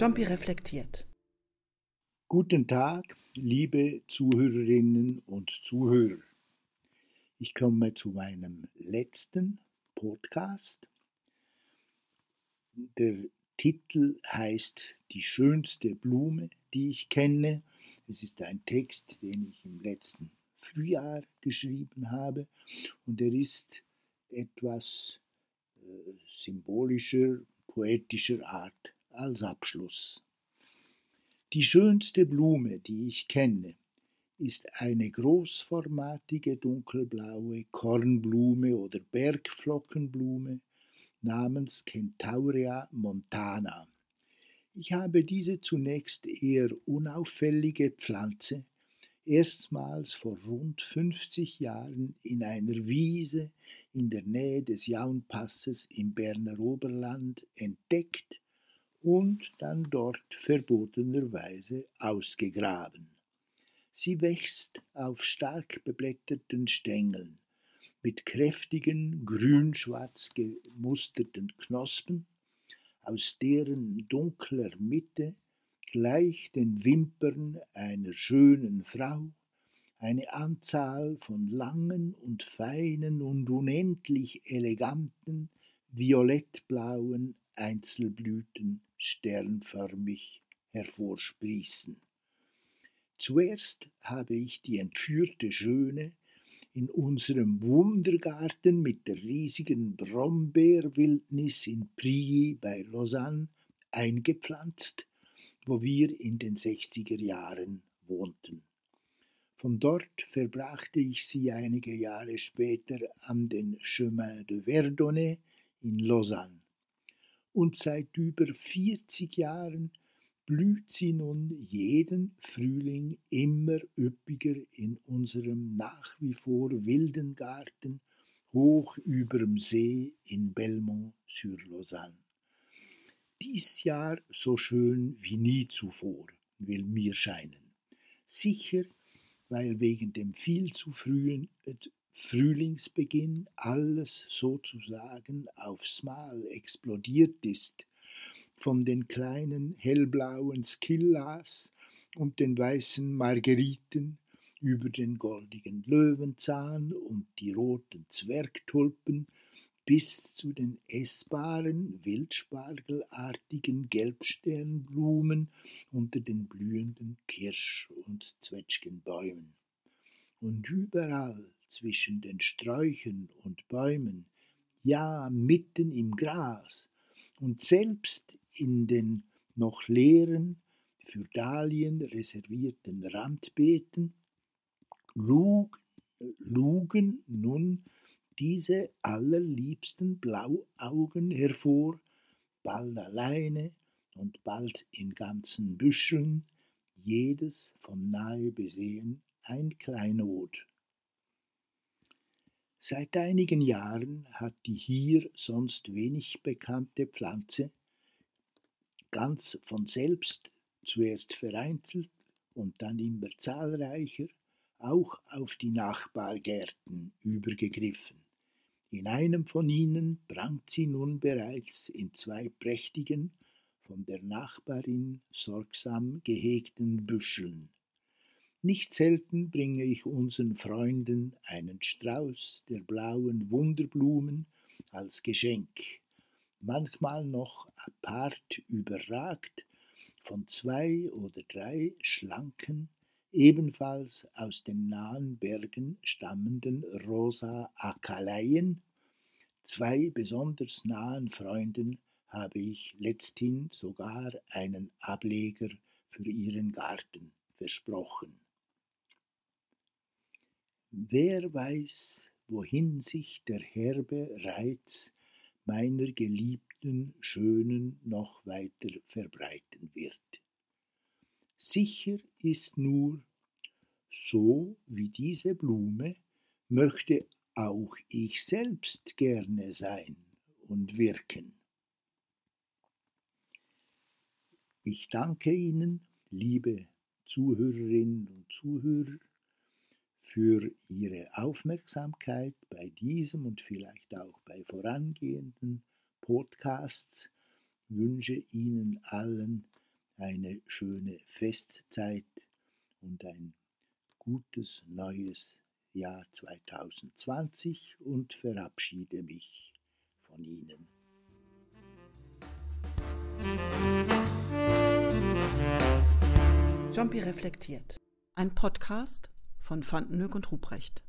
Jumpy reflektiert. Guten Tag, liebe Zuhörerinnen und Zuhörer. Ich komme zu meinem letzten Podcast. Der Titel heißt Die schönste Blume, die ich kenne. Es ist ein Text, den ich im letzten Frühjahr geschrieben habe und er ist etwas äh, symbolischer, poetischer Art als Abschluss. Die schönste Blume, die ich kenne, ist eine großformatige dunkelblaue Kornblume oder Bergflockenblume namens Centaurea montana. Ich habe diese zunächst eher unauffällige Pflanze erstmals vor rund 50 Jahren in einer Wiese in der Nähe des Jaunpasses im Berner Oberland entdeckt und dann dort verbotenerweise ausgegraben. Sie wächst auf stark beblätterten Stängeln mit kräftigen grün-schwarz gemusterten Knospen, aus deren dunkler Mitte gleich den Wimpern einer schönen Frau eine Anzahl von langen und feinen und unendlich eleganten violettblauen Einzelblüten sternförmig hervorsprießen. Zuerst habe ich die entführte Schöne in unserem Wundergarten mit der riesigen Brombeerwildnis in Prilly bei Lausanne eingepflanzt, wo wir in den 60er Jahren wohnten. Von dort verbrachte ich sie einige Jahre später an den Chemin de Verdonnet in Lausanne und seit über 40 Jahren blüht sie nun jeden Frühling immer üppiger in unserem nach wie vor wilden Garten hoch überm See in Belmont-sur-Lausanne. Dies Jahr so schön wie nie zuvor, will mir scheinen. Sicher, weil wegen dem viel zu frühen Frühlingsbeginn alles sozusagen aufs Mal explodiert ist, von den kleinen hellblauen Skillas und den weißen Margeriten über den goldigen Löwenzahn und die roten Zwergtulpen bis zu den essbaren, wildspargelartigen Gelbsternblumen unter den blühenden Kirsch- und Zwetschgenbäumen. Und überall zwischen den Sträuchern und Bäumen, ja mitten im Gras und selbst in den noch leeren, für Dahlien reservierten Randbeeten, lugen, nun diese allerliebsten Blauaugen hervor, bald alleine und bald in ganzen Büscheln, jedes von nahe besehen ein Kleinod. Seit einigen Jahren hat die hier sonst wenig bekannte Pflanze ganz von selbst, zuerst vereinzelt und dann immer zahlreicher, auch auf die Nachbargärten übergegriffen. In einem von ihnen prangt sie nun bereits in zwei prächtigen, von der Nachbarin sorgsam gehegten Büscheln. Nicht selten bringe ich unseren Freunden einen Strauß der blauen Wunderblumen als Geschenk, manchmal noch apart überragt von zwei oder drei schlanken, ebenfalls aus den nahen Bergen stammenden rosa Akaleien. Zwei besonders nahen Freunden habe ich letzthin sogar einen Ableger für ihren Garten versprochen. Wer weiß, wohin sich der herbe Reiz meiner geliebten Schönen noch weiter verbreiten wird. Sicher ist nur, so wie diese Blume möchte auch ich selbst gerne sein und wirken. Ich danke Ihnen, liebe Zuhörerinnen und Zuhörer, für Ihre Aufmerksamkeit bei diesem und vielleicht auch bei vorangehenden Podcasts. Wünsche Ihnen allen eine schöne Festzeit und ein gutes neues Jahr 2020 und verabschiede mich von Ihnen. Jumpy reflektiert. Ein Podcast von Fantenhoek und Ruprecht.